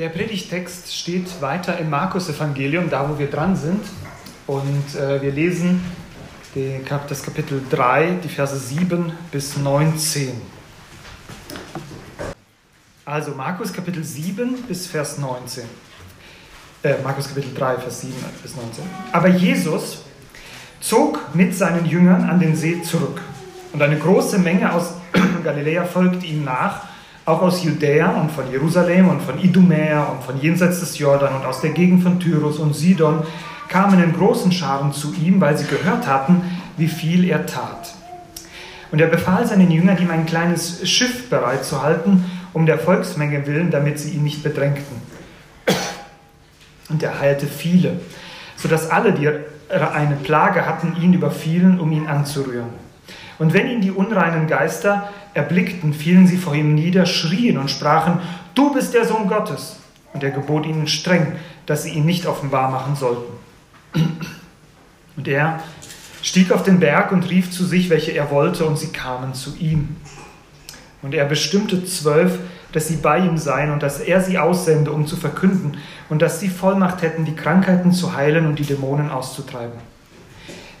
Der Predigtext steht weiter im Markus-Evangelium, da wo wir dran sind. Und äh, wir lesen die, das Kapitel 3, die Verse 7 bis 19. Also Markus Kapitel 7 bis Vers 19. Äh, Markus Kapitel 3, Vers 7 bis 19. Aber Jesus zog mit seinen Jüngern an den See zurück. Und eine große Menge aus Galiläa folgte ihm nach auch aus Judäa und von Jerusalem und von Idumea und von jenseits des Jordan und aus der Gegend von Tyrus und Sidon kamen in großen Scharen zu ihm, weil sie gehört hatten, wie viel er tat. Und er befahl seinen Jüngern, ihm ein kleines Schiff bereitzuhalten, um der Volksmenge willen, damit sie ihn nicht bedrängten. Und er heilte viele, sodass alle, die eine Plage hatten, ihn überfielen, um ihn anzurühren. Und wenn ihn die unreinen Geister erblickten, fielen sie vor ihm nieder, schrien und sprachen, du bist der Sohn Gottes. Und er gebot ihnen streng, dass sie ihn nicht offenbar machen sollten. Und er stieg auf den Berg und rief zu sich, welche er wollte, und sie kamen zu ihm. Und er bestimmte zwölf, dass sie bei ihm seien und dass er sie aussende, um zu verkünden, und dass sie Vollmacht hätten, die Krankheiten zu heilen und die Dämonen auszutreiben.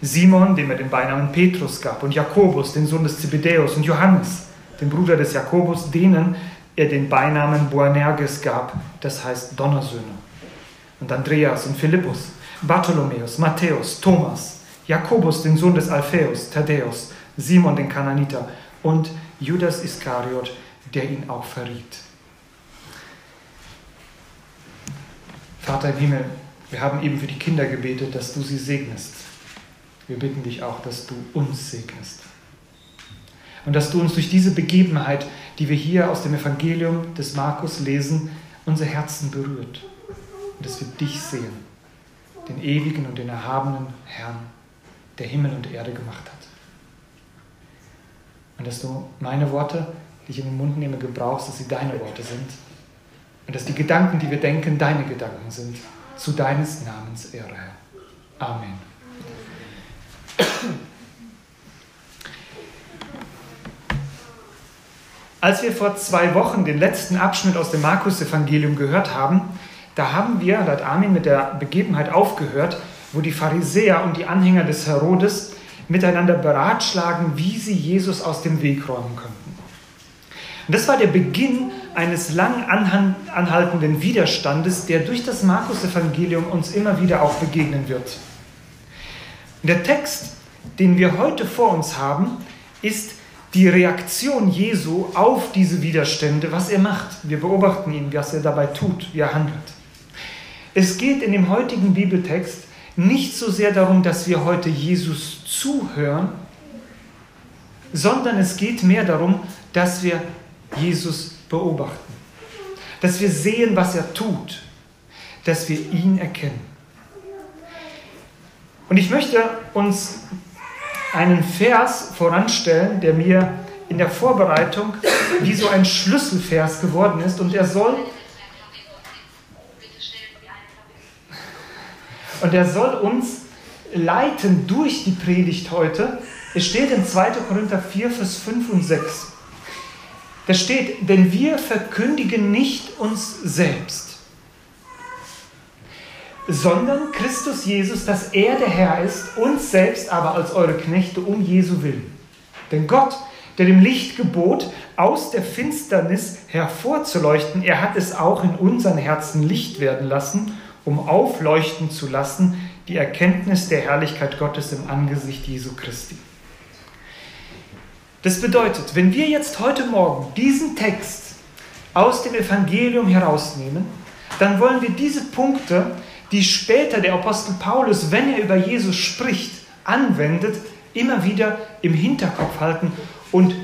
Simon, dem er den Beinamen Petrus gab, und Jakobus, den Sohn des Zebedäus, und Johannes, den Bruder des Jakobus, denen er den Beinamen Boanerges gab, das heißt Donnersöhne. Und Andreas und Philippus, Bartholomäus, Matthäus, Thomas, Jakobus, den Sohn des Alphaeus, Thaddäus, Simon, den Kananiter und Judas Iskariot, der ihn auch verriet. Vater im Himmel, wir haben eben für die Kinder gebetet, dass du sie segnest. Wir bitten dich auch, dass du uns segnest. Und dass du uns durch diese Begebenheit, die wir hier aus dem Evangelium des Markus lesen, unser Herzen berührt. Und dass wir dich sehen, den ewigen und den erhabenen Herrn, der Himmel und Erde gemacht hat. Und dass du meine Worte, die ich in den Mund nehme, gebrauchst, dass sie deine Worte sind. Und dass die Gedanken, die wir denken, deine Gedanken sind. Zu deines Namens Ehre, Herr. Amen. Als wir vor zwei Wochen den letzten Abschnitt aus dem Markus-Evangelium gehört haben, da haben wir, da hat Armin mit der Begebenheit aufgehört, wo die Pharisäer und die Anhänger des Herodes miteinander beratschlagen, wie sie Jesus aus dem Weg räumen könnten. Und das war der Beginn eines lang anhaltenden Widerstandes, der durch das Markus-Evangelium uns immer wieder auch begegnen wird. Der Text, den wir heute vor uns haben, ist die Reaktion Jesu auf diese Widerstände, was er macht. Wir beobachten ihn, was er dabei tut, wie er handelt. Es geht in dem heutigen Bibeltext nicht so sehr darum, dass wir heute Jesus zuhören, sondern es geht mehr darum, dass wir Jesus beobachten, dass wir sehen, was er tut, dass wir ihn erkennen. Und ich möchte uns einen Vers voranstellen, der mir in der Vorbereitung wie so ein Schlüsselvers geworden ist. Und er soll, und er soll uns leiten durch die Predigt heute. Es steht in 2. Korinther 4, Vers 5 und 6. Da steht, denn wir verkündigen nicht uns selbst sondern Christus Jesus, dass er der Herr ist, uns selbst aber als eure Knechte um Jesu willen. Denn Gott, der dem Licht gebot, aus der Finsternis hervorzuleuchten, er hat es auch in unseren Herzen Licht werden lassen, um aufleuchten zu lassen die Erkenntnis der Herrlichkeit Gottes im Angesicht Jesu Christi. Das bedeutet, wenn wir jetzt heute Morgen diesen Text aus dem Evangelium herausnehmen, dann wollen wir diese Punkte die später der Apostel Paulus, wenn er über Jesus spricht, anwendet, immer wieder im Hinterkopf halten und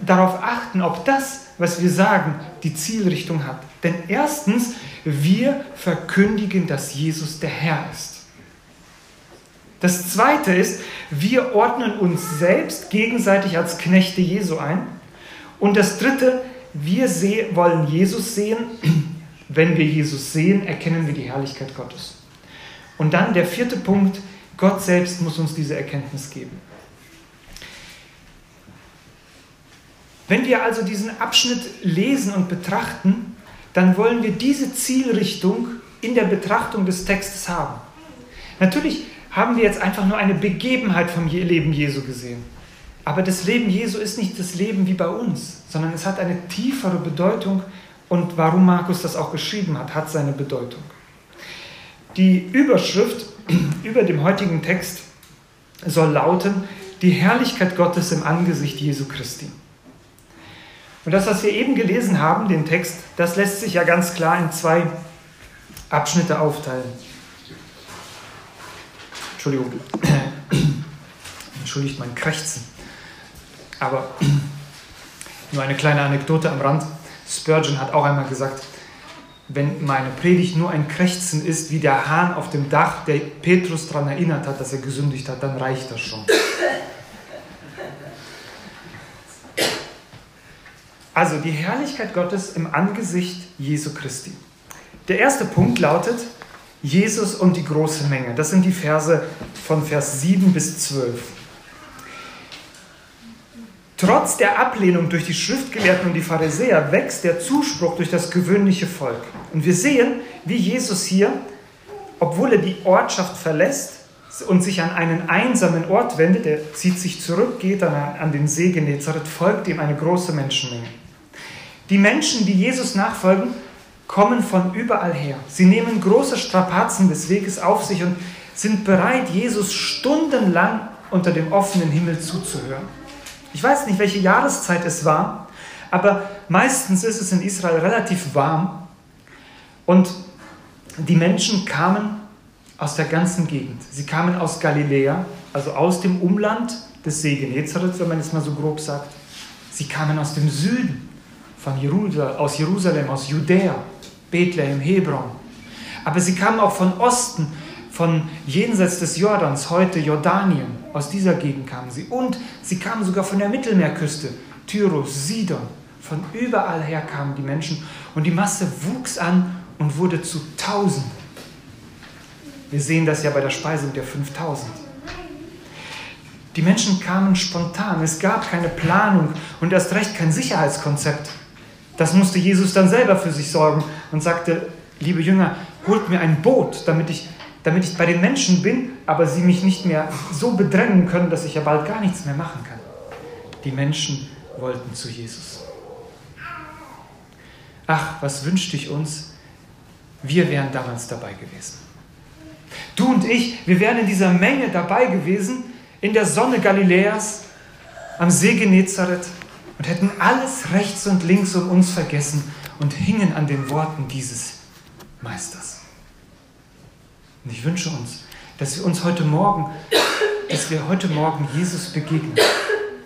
darauf achten, ob das, was wir sagen, die Zielrichtung hat. Denn erstens, wir verkündigen, dass Jesus der Herr ist. Das Zweite ist, wir ordnen uns selbst gegenseitig als Knechte Jesu ein. Und das Dritte, wir wollen Jesus sehen wenn wir Jesus sehen, erkennen wir die Herrlichkeit Gottes. Und dann der vierte Punkt, Gott selbst muss uns diese Erkenntnis geben. Wenn wir also diesen Abschnitt lesen und betrachten, dann wollen wir diese Zielrichtung in der Betrachtung des Textes haben. Natürlich haben wir jetzt einfach nur eine Begebenheit vom Leben Jesu gesehen. Aber das Leben Jesu ist nicht das Leben wie bei uns, sondern es hat eine tiefere Bedeutung und warum Markus das auch geschrieben hat, hat seine Bedeutung. Die Überschrift über dem heutigen Text soll lauten, die Herrlichkeit Gottes im Angesicht Jesu Christi. Und das, was wir eben gelesen haben, den Text, das lässt sich ja ganz klar in zwei Abschnitte aufteilen. Entschuldigung, entschuldigt mein Krächzen. Aber nur eine kleine Anekdote am Rand. Spurgeon hat auch einmal gesagt, wenn meine Predigt nur ein Krächzen ist, wie der Hahn auf dem Dach, der Petrus daran erinnert hat, dass er gesündigt hat, dann reicht das schon. Also die Herrlichkeit Gottes im Angesicht Jesu Christi. Der erste Punkt lautet Jesus und die große Menge. Das sind die Verse von Vers 7 bis 12. Trotz der Ablehnung durch die Schriftgelehrten und die Pharisäer wächst der Zuspruch durch das gewöhnliche Volk. Und wir sehen, wie Jesus hier, obwohl er die Ortschaft verlässt und sich an einen einsamen Ort wendet, er zieht sich zurück, geht an, an den See Genezareth, folgt ihm eine große Menschenmenge. Die Menschen, die Jesus nachfolgen, kommen von überall her. Sie nehmen große Strapazen des Weges auf sich und sind bereit, Jesus stundenlang unter dem offenen Himmel zuzuhören. Ich weiß nicht, welche Jahreszeit es war, aber meistens ist es in Israel relativ warm und die Menschen kamen aus der ganzen Gegend. Sie kamen aus Galiläa, also aus dem Umland des See Genezareth, wenn man es mal so grob sagt. Sie kamen aus dem Süden, von Jerusalem, aus Jerusalem, aus Judäa, Bethlehem, Hebron. Aber sie kamen auch von Osten, von jenseits des Jordans, heute Jordanien. Aus dieser Gegend kamen sie. Und sie kamen sogar von der Mittelmeerküste, Tyrus, Sidon. Von überall her kamen die Menschen. Und die Masse wuchs an und wurde zu Tausenden. Wir sehen das ja bei der Speisung der 5000. Die Menschen kamen spontan. Es gab keine Planung und erst recht kein Sicherheitskonzept. Das musste Jesus dann selber für sich sorgen und sagte, liebe Jünger, holt mir ein Boot, damit ich damit ich bei den Menschen bin, aber sie mich nicht mehr so bedrängen können, dass ich ja bald gar nichts mehr machen kann. Die Menschen wollten zu Jesus. Ach, was wünschte ich uns? Wir wären damals dabei gewesen. Du und ich, wir wären in dieser Menge dabei gewesen, in der Sonne Galiläas, am See Genezareth und hätten alles rechts und links um uns vergessen und hingen an den Worten dieses Meisters. Und ich wünsche uns, dass wir uns heute Morgen, dass wir heute Morgen Jesus begegnen.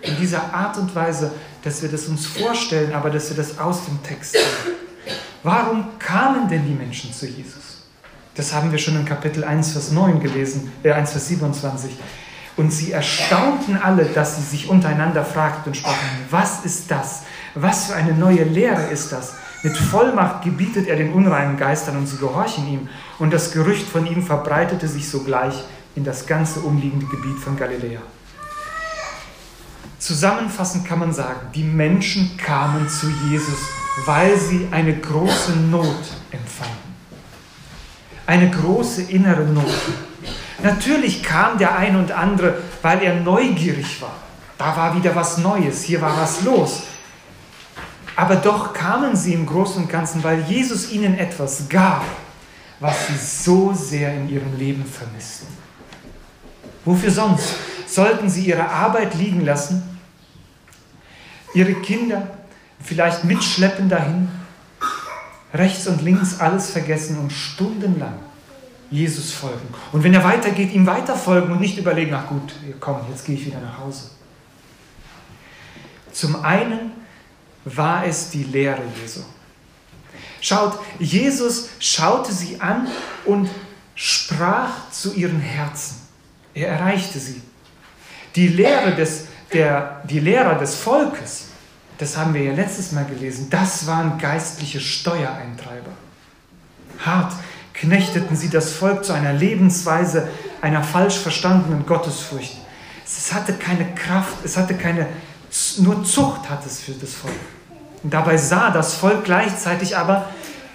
In dieser Art und Weise, dass wir das uns vorstellen, aber dass wir das aus dem Text sehen. Warum kamen denn die Menschen zu Jesus? Das haben wir schon in Kapitel 1, Vers 9 gelesen, äh 1, Vers 27. Und sie erstaunten alle, dass sie sich untereinander fragten und sprachen, was ist das? Was für eine neue Lehre ist das? Mit Vollmacht gebietet er den unreinen Geistern und sie gehorchen ihm. Und das Gerücht von ihm verbreitete sich sogleich in das ganze umliegende Gebiet von Galiläa. Zusammenfassend kann man sagen, die Menschen kamen zu Jesus, weil sie eine große Not empfanden. Eine große innere Not. Natürlich kam der ein und andere, weil er neugierig war. Da war wieder was Neues, hier war was los. Aber doch kamen sie im Großen und Ganzen, weil Jesus ihnen etwas gab, was sie so sehr in ihrem Leben vermissten. Wofür sonst sollten sie ihre Arbeit liegen lassen, ihre Kinder vielleicht mitschleppen dahin, rechts und links alles vergessen und stundenlang Jesus folgen. Und wenn er weitergeht, ihm weiterfolgen und nicht überlegen, ach gut, komm, jetzt gehe ich wieder nach Hause. Zum einen war es die Lehre Jesu. Schaut, Jesus schaute sie an und sprach zu ihren Herzen. Er erreichte sie. Die Lehre des, der, die Lehrer des Volkes, das haben wir ja letztes Mal gelesen, das waren geistliche Steuereintreiber. Hart knechteten sie das Volk zu einer Lebensweise einer falsch verstandenen Gottesfurcht. Es hatte keine Kraft, es hatte keine, nur Zucht hat es für das Volk. Dabei sah das Volk gleichzeitig aber,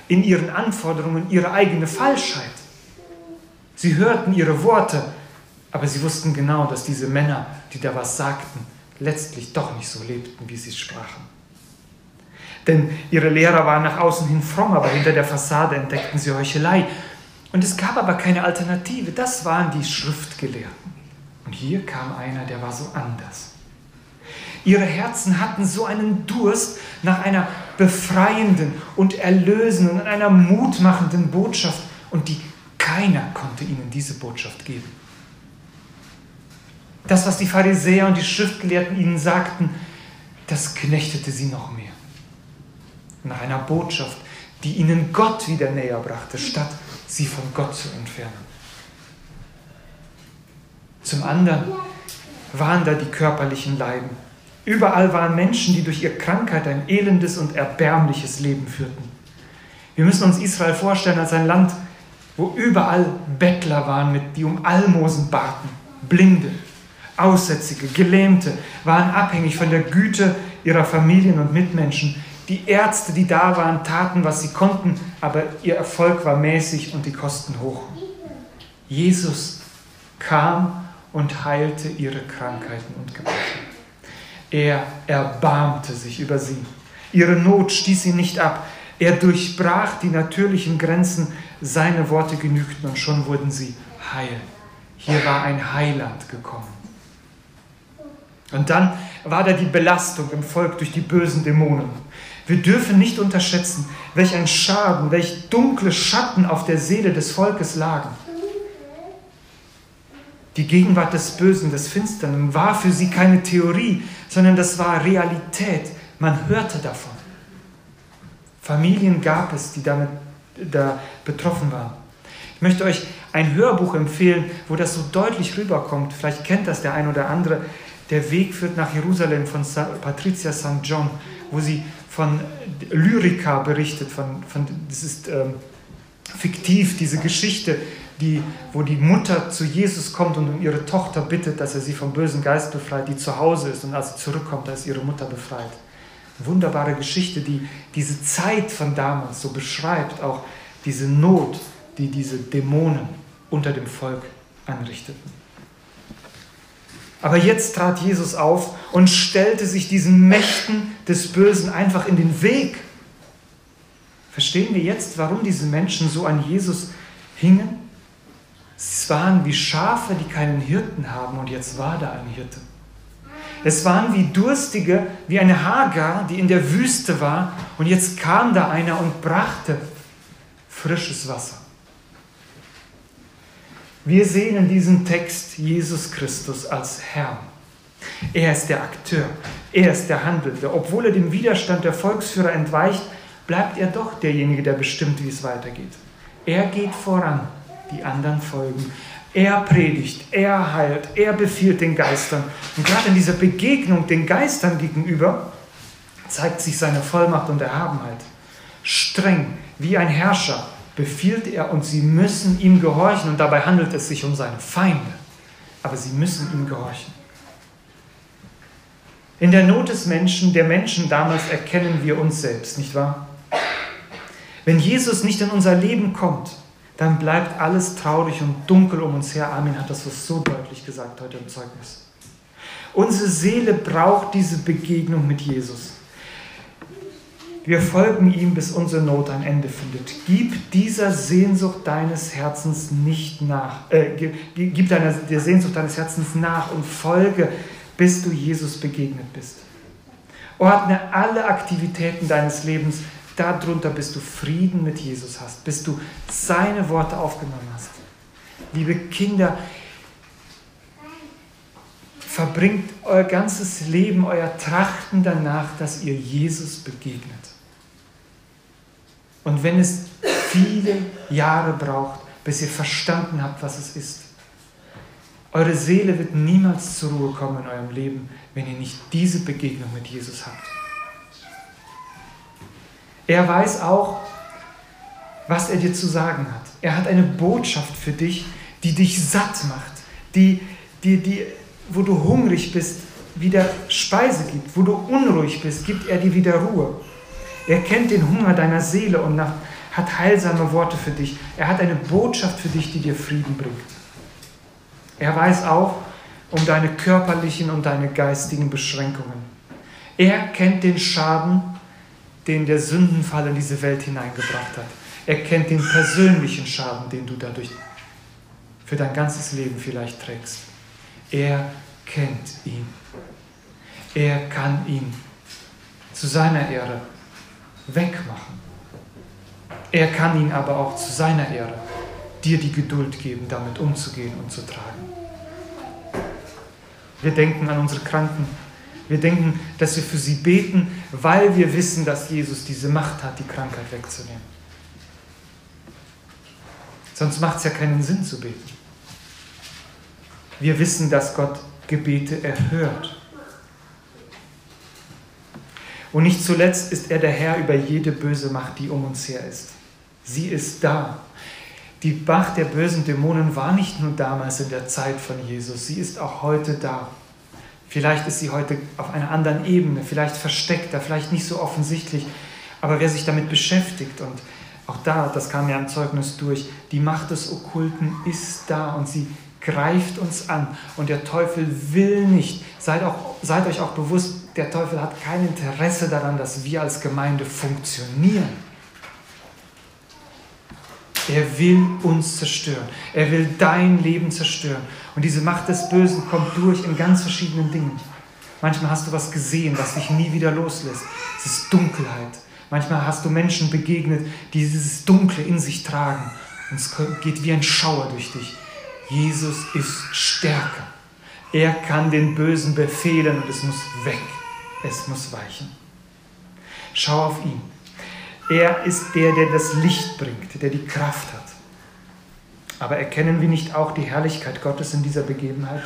in ihren Anforderungen ihre eigene Falschheit. Sie hörten ihre Worte, aber sie wussten genau, dass diese Männer, die da was sagten, letztlich doch nicht so lebten, wie sie sprachen. Denn ihre Lehrer waren nach außen hin fromm, aber hinter der Fassade entdeckten sie Heuchelei. Und es gab aber keine Alternative. Das waren die Schriftgelehrten. Und hier kam einer, der war so anders. Ihre Herzen hatten so einen Durst nach einer befreienden und erlösenden und einer mutmachenden Botschaft und die keiner konnte ihnen diese Botschaft geben. Das, was die Pharisäer und die Schriftgelehrten ihnen sagten, das knechtete sie noch mehr. Nach einer Botschaft, die ihnen Gott wieder näher brachte, statt sie von Gott zu entfernen. Zum anderen waren da die körperlichen Leiden. Überall waren Menschen, die durch ihre Krankheit ein elendes und erbärmliches Leben führten. Wir müssen uns Israel vorstellen als ein Land, wo überall Bettler waren, mit, die um Almosen baten, Blinde, Aussätzige, Gelähmte, waren abhängig von der Güte ihrer Familien und Mitmenschen. Die Ärzte, die da waren, taten, was sie konnten, aber ihr Erfolg war mäßig und die Kosten hoch. Jesus kam und heilte ihre Krankheiten und Gebrechen. Er erbarmte sich über sie. Ihre Not stieß ihn nicht ab. Er durchbrach die natürlichen Grenzen. Seine Worte genügten und schon wurden sie heil. Hier war ein Heiland gekommen. Und dann war da die Belastung im Volk durch die bösen Dämonen. Wir dürfen nicht unterschätzen, welch ein Schaden, welch dunkle Schatten auf der Seele des Volkes lagen. Die Gegenwart des Bösen, des Finsteren war für sie keine Theorie, sondern das war Realität. Man hörte davon. Familien gab es, die damit da betroffen waren. Ich möchte euch ein Hörbuch empfehlen, wo das so deutlich rüberkommt. Vielleicht kennt das der ein oder andere. Der Weg führt nach Jerusalem von Patricia St. John, wo sie von Lyrica berichtet. Von, von, das ist ähm, fiktiv, diese Geschichte die, wo die Mutter zu Jesus kommt und um ihre Tochter bittet, dass er sie vom bösen Geist befreit, die zu Hause ist und als sie zurückkommt, da ihre Mutter befreit. Wunderbare Geschichte, die diese Zeit von damals so beschreibt, auch diese Not, die diese Dämonen unter dem Volk anrichteten. Aber jetzt trat Jesus auf und stellte sich diesen Mächten des Bösen einfach in den Weg. Verstehen wir jetzt, warum diese Menschen so an Jesus hingen? Es waren wie Schafe, die keinen Hirten haben und jetzt war da ein Hirte. Es waren wie Durstige, wie eine Hagar, die in der Wüste war und jetzt kam da einer und brachte frisches Wasser. Wir sehen in diesem Text Jesus Christus als Herr. Er ist der Akteur, er ist der Handelnde. Obwohl er dem Widerstand der Volksführer entweicht, bleibt er doch derjenige, der bestimmt, wie es weitergeht. Er geht voran die anderen folgen. Er predigt, er heilt, er befiehlt den Geistern. Und gerade in dieser Begegnung den Geistern gegenüber zeigt sich seine Vollmacht und Erhabenheit. Streng wie ein Herrscher befiehlt er und sie müssen ihm gehorchen. Und dabei handelt es sich um seine Feinde. Aber sie müssen ihm gehorchen. In der Not des Menschen, der Menschen damals, erkennen wir uns selbst, nicht wahr? Wenn Jesus nicht in unser Leben kommt, dann bleibt alles traurig und dunkel um uns her. Armin hat das so deutlich gesagt heute im Zeugnis. Unsere Seele braucht diese Begegnung mit Jesus. Wir folgen ihm, bis unsere Not ein Ende findet. Gib dieser Sehnsucht deines Herzens nicht nach. Äh, gib deiner, der Sehnsucht deines Herzens nach und folge, bis du Jesus begegnet bist. Ordne alle Aktivitäten deines Lebens darunter, bis du Frieden mit Jesus hast, bis du seine Worte aufgenommen hast. Liebe Kinder, verbringt euer ganzes Leben, euer Trachten danach, dass ihr Jesus begegnet. Und wenn es viele Jahre braucht, bis ihr verstanden habt, was es ist, eure Seele wird niemals zur Ruhe kommen in eurem Leben, wenn ihr nicht diese Begegnung mit Jesus habt. Er weiß auch, was er dir zu sagen hat. Er hat eine Botschaft für dich, die dich satt macht, die, die, die, wo du hungrig bist, wieder Speise gibt, wo du unruhig bist, gibt er dir wieder Ruhe. Er kennt den Hunger deiner Seele und hat heilsame Worte für dich. Er hat eine Botschaft für dich, die dir Frieden bringt. Er weiß auch um deine körperlichen und deine geistigen Beschränkungen. Er kennt den Schaden, den der Sündenfall in diese Welt hineingebracht hat. Er kennt den persönlichen Schaden, den du dadurch für dein ganzes Leben vielleicht trägst. Er kennt ihn. Er kann ihn zu seiner Ehre wegmachen. Er kann ihn aber auch zu seiner Ehre dir die Geduld geben, damit umzugehen und zu tragen. Wir denken an unsere Kranken. Wir denken, dass wir für sie beten, weil wir wissen, dass Jesus diese Macht hat, die Krankheit wegzunehmen. Sonst macht es ja keinen Sinn zu beten. Wir wissen, dass Gott Gebete erhört. Und nicht zuletzt ist er der Herr über jede böse Macht, die um uns her ist. Sie ist da. Die Macht der bösen Dämonen war nicht nur damals in der Zeit von Jesus, sie ist auch heute da. Vielleicht ist sie heute auf einer anderen Ebene, vielleicht versteckter, vielleicht nicht so offensichtlich. Aber wer sich damit beschäftigt und auch da, das kam ja im Zeugnis durch, die Macht des Okkulten ist da und sie greift uns an. Und der Teufel will nicht, seid, auch, seid euch auch bewusst, der Teufel hat kein Interesse daran, dass wir als Gemeinde funktionieren. Er will uns zerstören. Er will dein Leben zerstören. Und diese Macht des Bösen kommt durch in ganz verschiedenen Dingen. Manchmal hast du was gesehen, was dich nie wieder loslässt. Es ist Dunkelheit. Manchmal hast du Menschen begegnet, die dieses Dunkle in sich tragen. Und es geht wie ein Schauer durch dich. Jesus ist stärker. Er kann den Bösen befehlen und es muss weg. Es muss weichen. Schau auf ihn. Er ist der, der das Licht bringt, der die Kraft hat. Aber erkennen wir nicht auch die Herrlichkeit Gottes in dieser Begebenheit?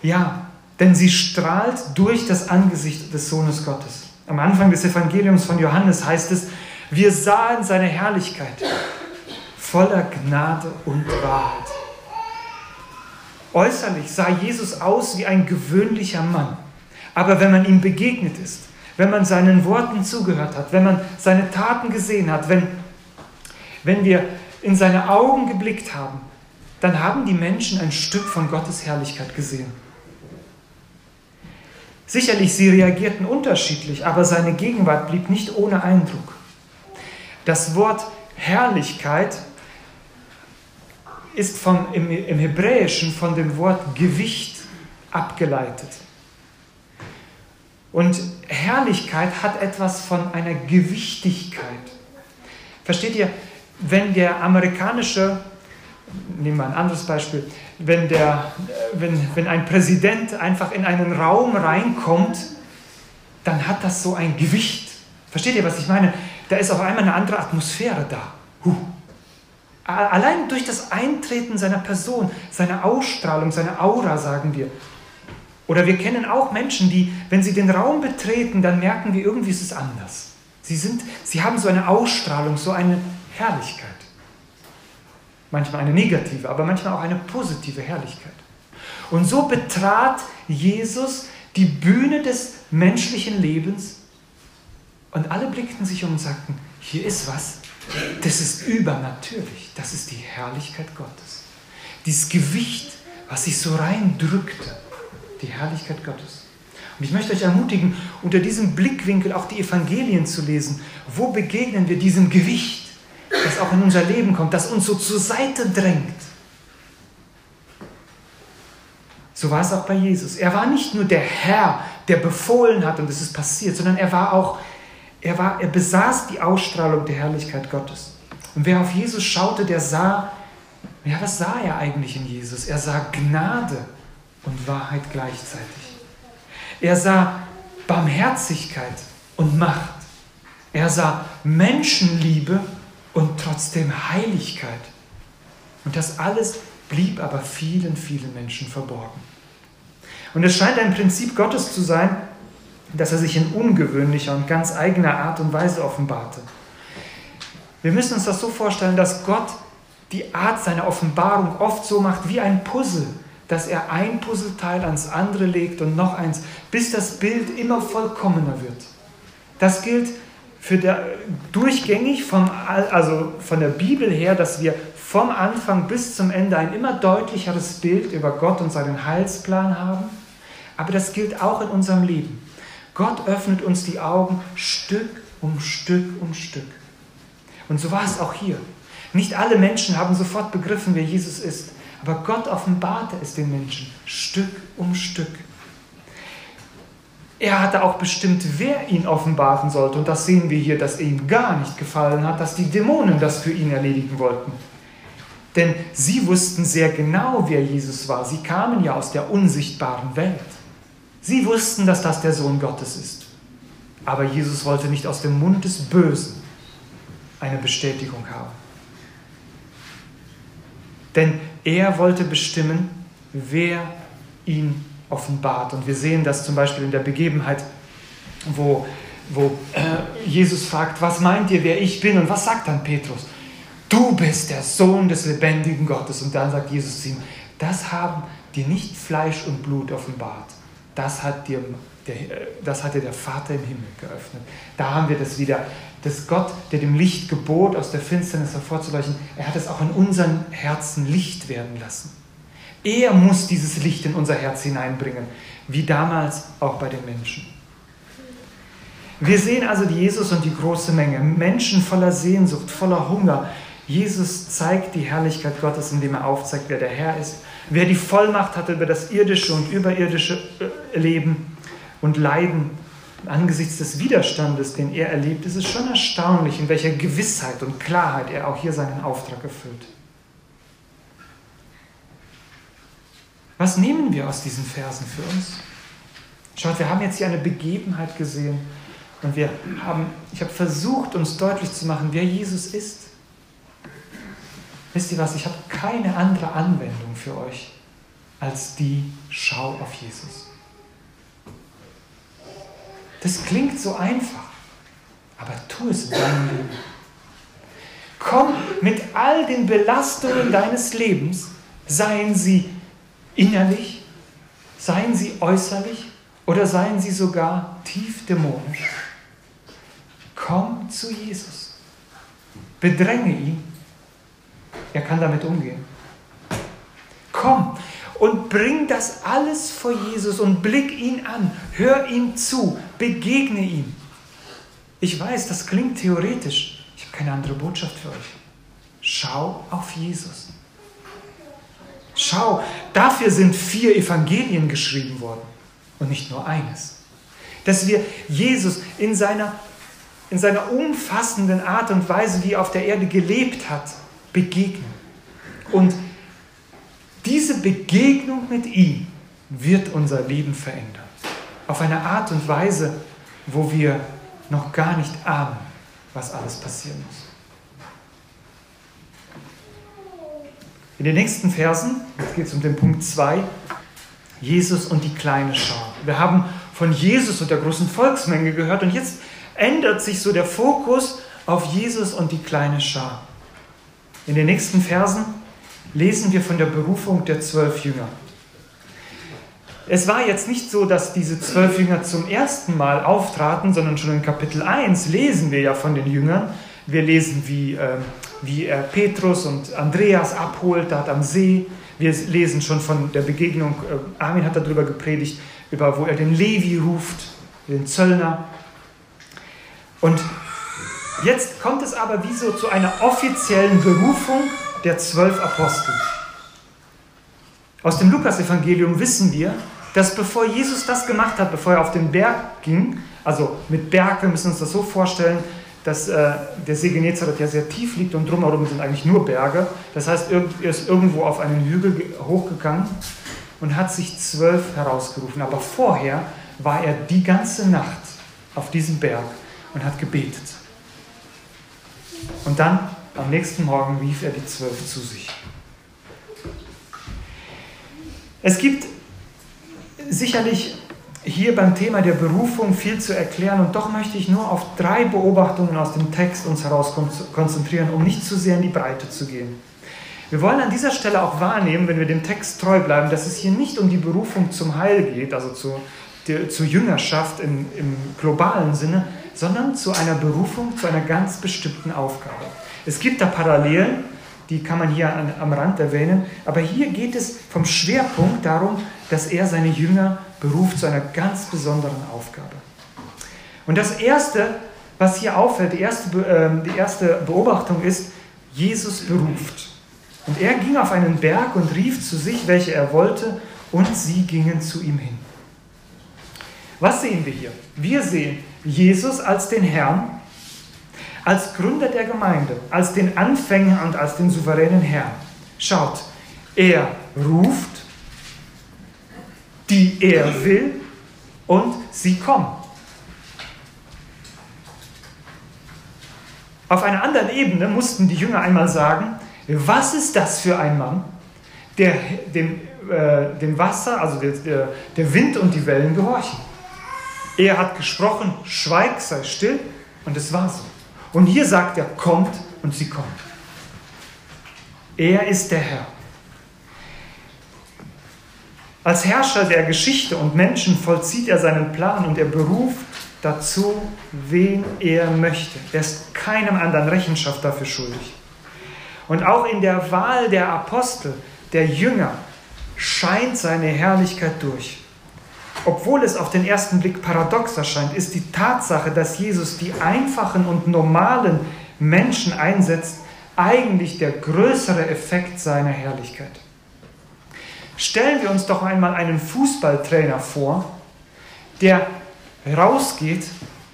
Ja, denn sie strahlt durch das Angesicht des Sohnes Gottes. Am Anfang des Evangeliums von Johannes heißt es, wir sahen seine Herrlichkeit voller Gnade und Wahrheit. Äußerlich sah Jesus aus wie ein gewöhnlicher Mann. Aber wenn man ihm begegnet ist, wenn man seinen Worten zugehört hat, wenn man seine Taten gesehen hat, wenn, wenn wir in seine Augen geblickt haben, dann haben die Menschen ein Stück von Gottes Herrlichkeit gesehen. Sicherlich, sie reagierten unterschiedlich, aber seine Gegenwart blieb nicht ohne Eindruck. Das Wort Herrlichkeit ist vom, im, im Hebräischen von dem Wort Gewicht abgeleitet. Und Herrlichkeit hat etwas von einer Gewichtigkeit. Versteht ihr, wenn der amerikanische, nehmen wir ein anderes Beispiel, wenn, der, wenn, wenn ein Präsident einfach in einen Raum reinkommt, dann hat das so ein Gewicht. Versteht ihr, was ich meine? Da ist auf einmal eine andere Atmosphäre da. Huh. Allein durch das Eintreten seiner Person, seine Ausstrahlung, seine Aura, sagen wir, oder wir kennen auch Menschen, die, wenn sie den Raum betreten, dann merken wir, irgendwie ist es anders. Sie, sind, sie haben so eine Ausstrahlung, so eine Herrlichkeit. Manchmal eine negative, aber manchmal auch eine positive Herrlichkeit. Und so betrat Jesus die Bühne des menschlichen Lebens und alle blickten sich um und sagten, hier ist was, das ist übernatürlich, das ist die Herrlichkeit Gottes. Dieses Gewicht, was sich so reindrückte die Herrlichkeit Gottes. Und ich möchte euch ermutigen, unter diesem Blickwinkel auch die Evangelien zu lesen. Wo begegnen wir diesem Gewicht, das auch in unser Leben kommt, das uns so zur Seite drängt? So war es auch bei Jesus. Er war nicht nur der Herr, der befohlen hat und es ist passiert, sondern er war auch, er, war, er besaß die Ausstrahlung der Herrlichkeit Gottes. Und wer auf Jesus schaute, der sah, ja, was sah er eigentlich in Jesus? Er sah Gnade und Wahrheit gleichzeitig. Er sah Barmherzigkeit und Macht. Er sah Menschenliebe und trotzdem Heiligkeit. Und das alles blieb aber vielen, vielen Menschen verborgen. Und es scheint ein Prinzip Gottes zu sein, dass er sich in ungewöhnlicher und ganz eigener Art und Weise offenbarte. Wir müssen uns das so vorstellen, dass Gott die Art seiner Offenbarung oft so macht wie ein Puzzle, dass er ein Puzzleteil ans andere legt und noch eins, bis das Bild immer vollkommener wird. Das gilt für der, durchgängig vom, also von der Bibel her, dass wir vom Anfang bis zum Ende ein immer deutlicheres Bild über Gott und seinen Heilsplan haben. Aber das gilt auch in unserem Leben. Gott öffnet uns die Augen Stück um Stück um Stück. Und so war es auch hier. Nicht alle Menschen haben sofort begriffen, wer Jesus ist, aber Gott offenbarte es den Menschen Stück um Stück. Er hatte auch bestimmt, wer ihn offenbaren sollte. Und das sehen wir hier, dass ihm gar nicht gefallen hat, dass die Dämonen das für ihn erledigen wollten. Denn sie wussten sehr genau, wer Jesus war. Sie kamen ja aus der unsichtbaren Welt. Sie wussten, dass das der Sohn Gottes ist. Aber Jesus wollte nicht aus dem Mund des Bösen eine Bestätigung haben. Denn er wollte bestimmen, wer ihn offenbart. Und wir sehen das zum Beispiel in der Begebenheit, wo, wo äh, Jesus fragt, was meint ihr, wer ich bin? Und was sagt dann Petrus? Du bist der Sohn des lebendigen Gottes. Und dann sagt Jesus zu ihm, das haben dir nicht Fleisch und Blut offenbart. Das hat dir der, äh, das hat dir der Vater im Himmel geöffnet. Da haben wir das wieder, dass Gott, der dem Licht gebot, aus der Finsternis hervorzuleuchten, er hat es auch in unseren Herzen Licht werden lassen. Er muss dieses Licht in unser Herz hineinbringen, wie damals auch bei den Menschen. Wir sehen also Jesus und die große Menge, Menschen voller Sehnsucht, voller Hunger. Jesus zeigt die Herrlichkeit Gottes, indem er aufzeigt, wer der Herr ist, wer die Vollmacht hat über das irdische und überirdische äh, Leben und Leiden. Angesichts des Widerstandes, den er erlebt, ist es schon erstaunlich, in welcher Gewissheit und Klarheit er auch hier seinen Auftrag erfüllt. Was nehmen wir aus diesen Versen für uns? Schaut, wir haben jetzt hier eine Begebenheit gesehen und wir haben, ich habe versucht, uns deutlich zu machen, wer Jesus ist. Wisst ihr was, ich habe keine andere Anwendung für euch als die Schau auf Jesus. Das klingt so einfach, aber tu es in deinem Leben. Komm mit all den Belastungen deines Lebens, seien sie innerlich, seien sie äußerlich oder seien sie sogar tief dämonisch. Komm zu Jesus. Bedränge ihn. Er kann damit umgehen. Komm und bring das alles vor Jesus und blick ihn an. Hör ihm zu. Begegne ihm. Ich weiß, das klingt theoretisch. Ich habe keine andere Botschaft für euch. Schau auf Jesus. Schau, dafür sind vier Evangelien geschrieben worden und nicht nur eines. Dass wir Jesus in seiner, in seiner umfassenden Art und Weise, wie er auf der Erde gelebt hat, begegnen. Und diese Begegnung mit ihm wird unser Leben verändern. Auf eine Art und Weise, wo wir noch gar nicht ahnen, was alles passieren muss. In den nächsten Versen, jetzt geht es um den Punkt 2, Jesus und die kleine Schar. Wir haben von Jesus und der großen Volksmenge gehört und jetzt ändert sich so der Fokus auf Jesus und die kleine Schar. In den nächsten Versen lesen wir von der Berufung der zwölf Jünger. Es war jetzt nicht so, dass diese zwölf Jünger zum ersten Mal auftraten, sondern schon in Kapitel 1 lesen wir ja von den Jüngern. Wir lesen, wie äh, wie er Petrus und Andreas abholt, dort am See. Wir lesen schon von der Begegnung, äh, Armin hat darüber gepredigt, über wo er den Levi ruft, den Zöllner. Und jetzt kommt es aber wie so zu einer offiziellen Berufung der zwölf Apostel. Aus dem Lukasevangelium wissen wir, dass bevor Jesus das gemacht hat, bevor er auf den Berg ging, also mit Berg, wir müssen uns das so vorstellen, dass äh, der See Genezareth ja sehr tief liegt und drumherum sind eigentlich nur Berge. Das heißt, er ist irgendwo auf einen Hügel hochgegangen und hat sich zwölf herausgerufen. Aber vorher war er die ganze Nacht auf diesem Berg und hat gebetet. Und dann am nächsten Morgen rief er die zwölf zu sich. Es gibt sicherlich hier beim Thema der Berufung viel zu erklären und doch möchte ich nur auf drei Beobachtungen aus dem Text uns heraus konzentrieren, um nicht zu sehr in die Breite zu gehen. Wir wollen an dieser Stelle auch wahrnehmen, wenn wir dem Text treu bleiben, dass es hier nicht um die Berufung zum Heil geht, also zu, der, zur Jüngerschaft im, im globalen Sinne, sondern zu einer Berufung, zu einer ganz bestimmten Aufgabe. Es gibt da Parallelen, die kann man hier an, am Rand erwähnen, aber hier geht es vom Schwerpunkt darum, dass er seine Jünger beruft zu einer ganz besonderen Aufgabe. Und das Erste, was hier auffällt, die erste, äh, die erste Beobachtung ist, Jesus beruft. Und er ging auf einen Berg und rief zu sich, welche er wollte, und sie gingen zu ihm hin. Was sehen wir hier? Wir sehen Jesus als den Herrn, als Gründer der Gemeinde, als den Anfänger und als den souveränen Herrn. Schaut, er ruft, die er will, und sie kommen. Auf einer anderen Ebene mussten die Jünger einmal sagen, was ist das für ein Mann, der dem, äh, dem Wasser, also der, der Wind und die Wellen gehorchen. Er hat gesprochen, schweig, sei still, und es war so. Und hier sagt er, kommt, und sie kommt. Er ist der Herr. Als Herrscher der Geschichte und Menschen vollzieht er seinen Plan und er beruft dazu, wen er möchte. Er ist keinem anderen Rechenschaft dafür schuldig. Und auch in der Wahl der Apostel, der Jünger, scheint seine Herrlichkeit durch. Obwohl es auf den ersten Blick paradox erscheint, ist die Tatsache, dass Jesus die einfachen und normalen Menschen einsetzt, eigentlich der größere Effekt seiner Herrlichkeit. Stellen wir uns doch einmal einen Fußballtrainer vor, der rausgeht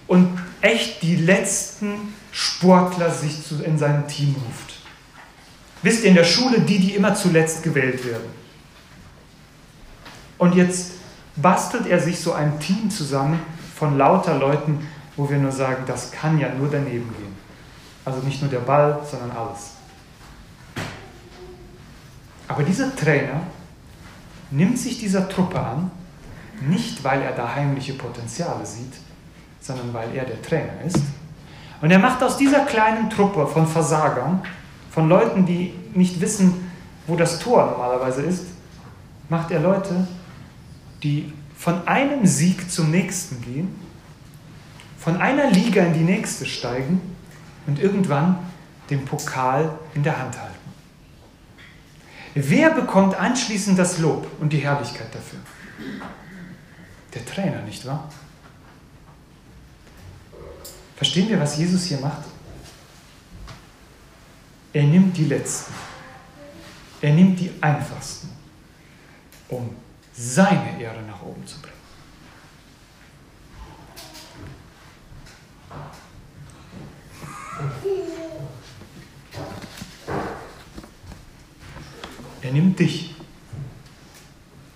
und echt die letzten Sportler sich in seinem Team ruft. Wisst ihr, in der Schule die, die immer zuletzt gewählt werden. Und jetzt bastelt er sich so ein Team zusammen von lauter Leuten, wo wir nur sagen, das kann ja nur daneben gehen. Also nicht nur der Ball, sondern alles. Aber dieser Trainer nimmt sich dieser Truppe an, nicht weil er da heimliche Potenziale sieht, sondern weil er der Trainer ist. Und er macht aus dieser kleinen Truppe von Versagern, von Leuten, die nicht wissen, wo das Tor normalerweise ist, macht er Leute, die von einem Sieg zum nächsten gehen, von einer Liga in die nächste steigen und irgendwann den Pokal in der Hand halten. Wer bekommt anschließend das Lob und die Herrlichkeit dafür? Der Trainer, nicht wahr? Verstehen wir, was Jesus hier macht? Er nimmt die Letzten. Er nimmt die Einfachsten, um seine Ehre nach oben zu bringen. Er nimmt dich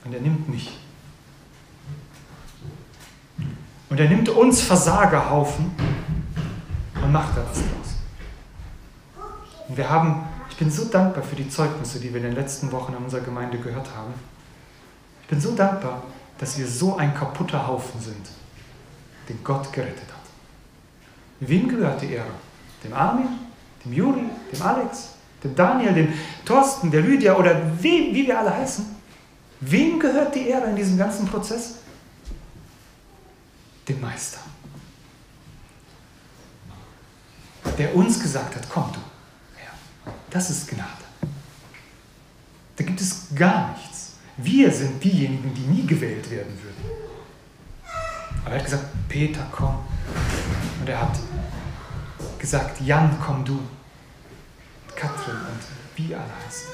und er nimmt mich. Und er nimmt uns Versagerhaufen und macht da was draus. Und wir haben, ich bin so dankbar für die Zeugnisse, die wir in den letzten Wochen in unserer Gemeinde gehört haben. Ich bin so dankbar, dass wir so ein kaputter Haufen sind, den Gott gerettet hat. Wem gehört die Ehre? Dem Armin, dem Juri, dem Alex, dem Daniel, dem Thorsten, der Lydia oder wem, wie wir alle heißen? Wem gehört die Ehre in diesem ganzen Prozess? Dem Meister. Der uns gesagt hat, komm du. Ja, das ist Gnade. Da gibt es gar nichts. Wir sind diejenigen, die nie gewählt werden würden. Aber er hat gesagt, Peter, komm. Und er hat gesagt, Jan, komm du. Katrin und wie alle heißen.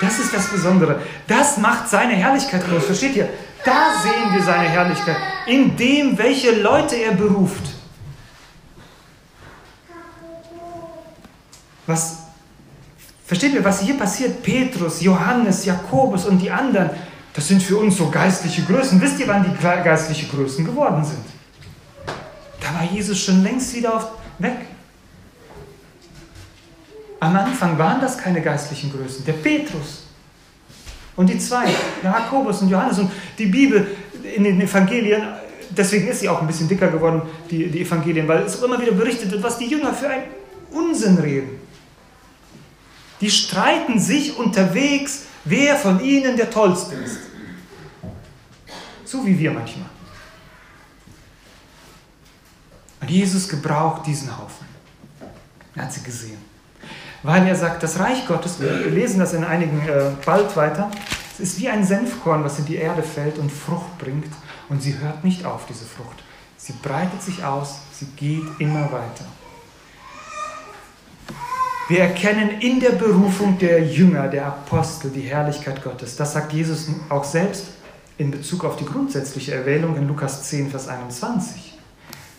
Das ist das Besondere. Das macht seine Herrlichkeit aus. Versteht ihr? Da sehen wir seine Herrlichkeit. In dem, welche Leute er beruft. Was Versteht ihr, was hier passiert? Petrus, Johannes, Jakobus und die anderen, das sind für uns so geistliche Größen. Wisst ihr, wann die geistliche Größen geworden sind? Da war Jesus schon längst wieder auf, weg. Am Anfang waren das keine geistlichen Größen. Der Petrus und die zwei, Jakobus und Johannes und die Bibel in den Evangelien, deswegen ist sie auch ein bisschen dicker geworden, die, die Evangelien, weil es immer wieder berichtet wird, was die Jünger für einen Unsinn reden. Die streiten sich unterwegs, wer von ihnen der Tollste ist. So wie wir manchmal. Und Jesus gebraucht diesen Haufen. Er hat sie gesehen. Weil er sagt, das Reich Gottes, wir lesen das in einigen äh, bald weiter, es ist wie ein Senfkorn, was in die Erde fällt und Frucht bringt. Und sie hört nicht auf, diese Frucht. Sie breitet sich aus, sie geht immer weiter. Wir erkennen in der Berufung der Jünger, der Apostel, die Herrlichkeit Gottes. Das sagt Jesus auch selbst in Bezug auf die grundsätzliche Erwählung in Lukas 10, Vers 21.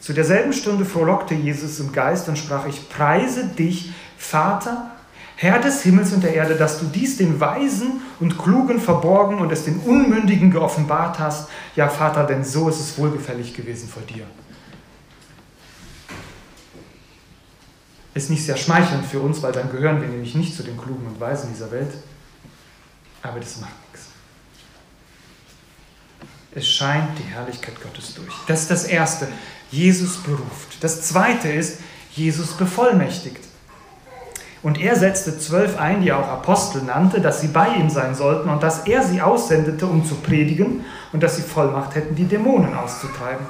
Zu derselben Stunde frohlockte Jesus im Geist und sprach, ich preise dich, Vater, Herr des Himmels und der Erde, dass du dies den Weisen und Klugen verborgen und es den Unmündigen geoffenbart hast. Ja, Vater, denn so ist es wohlgefällig gewesen vor dir. Ist nicht sehr schmeichelnd für uns, weil dann gehören wir nämlich nicht zu den Klugen und Weisen dieser Welt. Aber das macht nichts. Es scheint die Herrlichkeit Gottes durch. Das ist das Erste. Jesus beruft. Das Zweite ist, Jesus bevollmächtigt. Und er setzte zwölf ein, die er auch Apostel nannte, dass sie bei ihm sein sollten und dass er sie aussendete, um zu predigen und dass sie Vollmacht hätten, die Dämonen auszutreiben.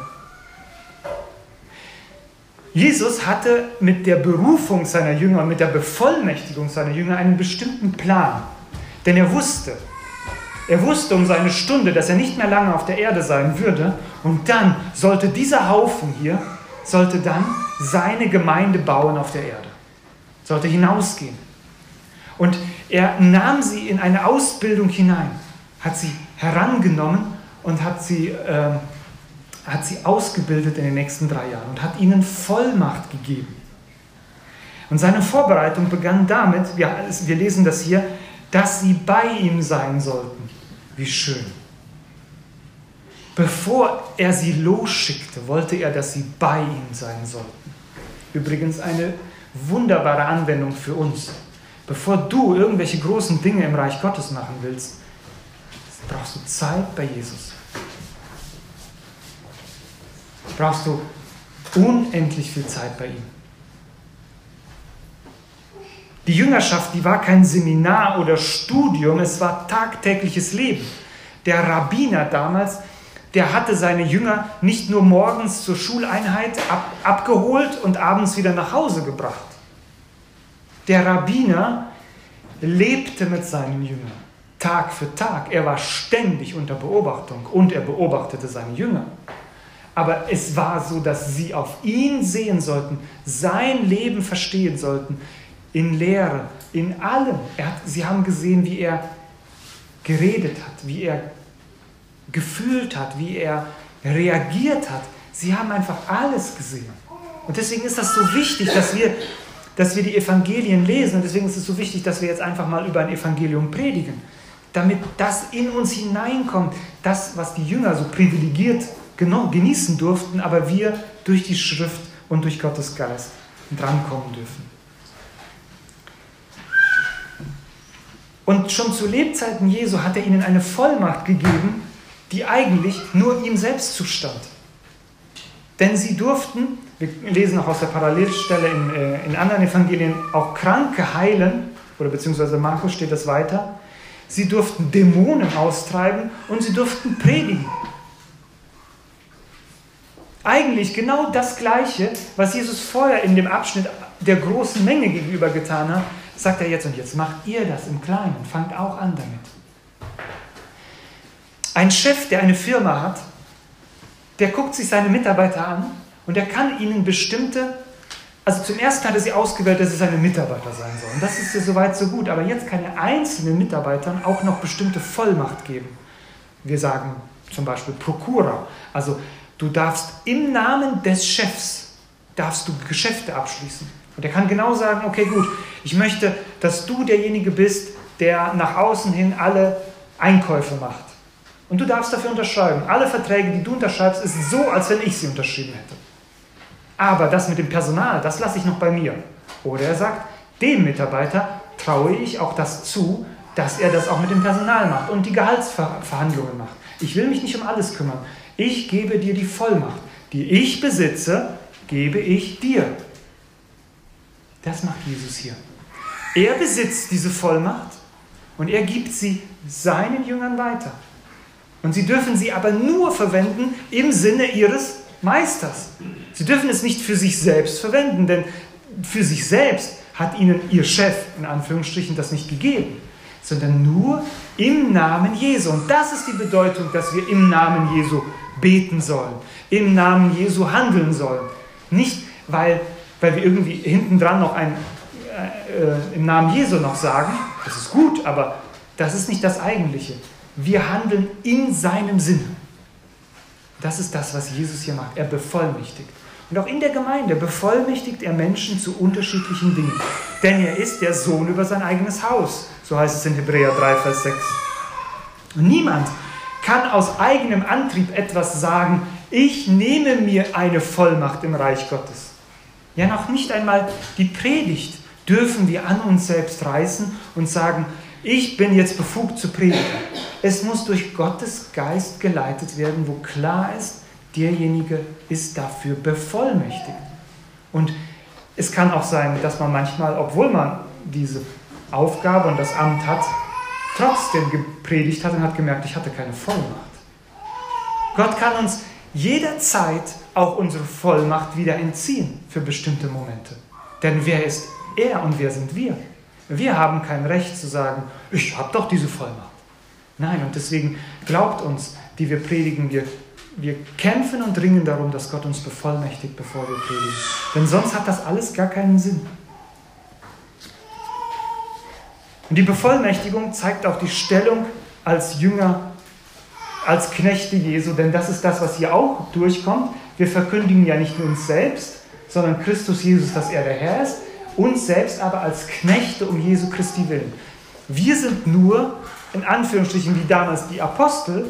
Jesus hatte mit der Berufung seiner Jünger und mit der Bevollmächtigung seiner Jünger einen bestimmten Plan. Denn er wusste, er wusste um seine Stunde, dass er nicht mehr lange auf der Erde sein würde. Und dann sollte dieser Haufen hier, sollte dann seine Gemeinde bauen auf der Erde. Sollte hinausgehen. Und er nahm sie in eine Ausbildung hinein, hat sie herangenommen und hat sie, äh, hat sie ausgebildet in den nächsten drei Jahren und hat ihnen Vollmacht gegeben. Und seine Vorbereitung begann damit, wir, wir lesen das hier, dass sie bei ihm sein sollten. Wie schön. Bevor er sie losschickte, wollte er, dass sie bei ihm sein sollten. Übrigens eine wunderbare Anwendung für uns. Bevor du irgendwelche großen Dinge im Reich Gottes machen willst, brauchst du Zeit bei Jesus. Brauchst du unendlich viel Zeit bei ihm. Die Jüngerschaft, die war kein Seminar oder Studium, es war tagtägliches Leben. Der Rabbiner damals, der hatte seine Jünger nicht nur morgens zur Schuleinheit ab, abgeholt und abends wieder nach Hause gebracht. Der Rabbiner lebte mit seinen Jüngern Tag für Tag. Er war ständig unter Beobachtung und er beobachtete seine Jünger. Aber es war so, dass sie auf ihn sehen sollten, sein Leben verstehen sollten, in Lehre, in allem. Hat, sie haben gesehen, wie er geredet hat, wie er gefühlt hat, wie er reagiert hat. Sie haben einfach alles gesehen. Und deswegen ist das so wichtig, dass wir, dass wir die Evangelien lesen. Und deswegen ist es so wichtig, dass wir jetzt einfach mal über ein Evangelium predigen. Damit das in uns hineinkommt, das, was die Jünger so privilegiert genießen durften, aber wir durch die Schrift und durch Gottes Geist drankommen dürfen. Und schon zu Lebzeiten Jesu hat er ihnen eine Vollmacht gegeben, die eigentlich nur ihm selbst zustand. Denn sie durften, wir lesen auch aus der Parallelstelle in, äh, in anderen Evangelien, auch Kranke heilen, oder beziehungsweise Markus steht das weiter. Sie durften Dämonen austreiben und sie durften predigen. Eigentlich genau das Gleiche, was Jesus vorher in dem Abschnitt der großen Menge gegenüber getan hat, sagt er jetzt und jetzt macht ihr das im Kleinen, fangt auch an damit. Ein Chef, der eine Firma hat, der guckt sich seine Mitarbeiter an und er kann ihnen bestimmte, also zum ersten hat er sie ausgewählt, dass sie seine Mitarbeiter sein sollen. Das ist ja soweit so gut, aber jetzt kann er einzelnen Mitarbeitern auch noch bestimmte Vollmacht geben. Wir sagen zum Beispiel Prokura, also du darfst im Namen des Chefs, darfst du Geschäfte abschließen. Und er kann genau sagen, okay gut, ich möchte, dass du derjenige bist, der nach außen hin alle Einkäufe macht. Und du darfst dafür unterschreiben. Alle Verträge, die du unterschreibst, ist so, als wenn ich sie unterschrieben hätte. Aber das mit dem Personal, das lasse ich noch bei mir. Oder er sagt, dem Mitarbeiter traue ich auch das zu, dass er das auch mit dem Personal macht und die Gehaltsverhandlungen macht. Ich will mich nicht um alles kümmern. Ich gebe dir die Vollmacht. Die ich besitze, gebe ich dir. Das macht Jesus hier. Er besitzt diese Vollmacht und er gibt sie seinen Jüngern weiter. Und sie dürfen sie aber nur verwenden im Sinne ihres Meisters. Sie dürfen es nicht für sich selbst verwenden, denn für sich selbst hat ihnen ihr Chef in Anführungsstrichen das nicht gegeben, sondern nur im Namen Jesu. Und das ist die Bedeutung, dass wir im Namen Jesu beten sollen, im Namen Jesu handeln sollen. Nicht, weil, weil wir irgendwie hinten dran noch ein äh, äh, im Namen Jesu noch sagen, das ist gut, aber das ist nicht das Eigentliche. Wir handeln in seinem Sinne. Das ist das, was Jesus hier macht. Er bevollmächtigt. Und auch in der Gemeinde bevollmächtigt er Menschen zu unterschiedlichen Dingen. Denn er ist der Sohn über sein eigenes Haus. So heißt es in Hebräer 3, Vers 6. Und niemand kann aus eigenem Antrieb etwas sagen, ich nehme mir eine Vollmacht im Reich Gottes. Ja, noch nicht einmal die Predigt dürfen wir an uns selbst reißen und sagen, ich bin jetzt befugt zu predigen. Es muss durch Gottes Geist geleitet werden, wo klar ist, derjenige ist dafür bevollmächtigt. Und es kann auch sein, dass man manchmal, obwohl man diese Aufgabe und das Amt hat, trotzdem gepredigt hat und hat gemerkt, ich hatte keine Vollmacht. Gott kann uns jederzeit auch unsere Vollmacht wieder entziehen für bestimmte Momente. Denn wer ist er und wer sind wir? Wir haben kein Recht zu sagen, ich habe doch diese Vollmacht. Nein, und deswegen glaubt uns, die wir predigen, wir wir kämpfen und ringen darum, dass Gott uns bevollmächtigt, bevor wir predigen. Denn sonst hat das alles gar keinen Sinn. Und die Bevollmächtigung zeigt auch die Stellung als Jünger, als Knechte Jesu, denn das ist das, was hier auch durchkommt. Wir verkündigen ja nicht nur uns selbst, sondern Christus Jesus, dass er der Herr ist, uns selbst aber als Knechte um Jesu Christi willen. Wir sind nur, in Anführungsstrichen wie damals die Apostel,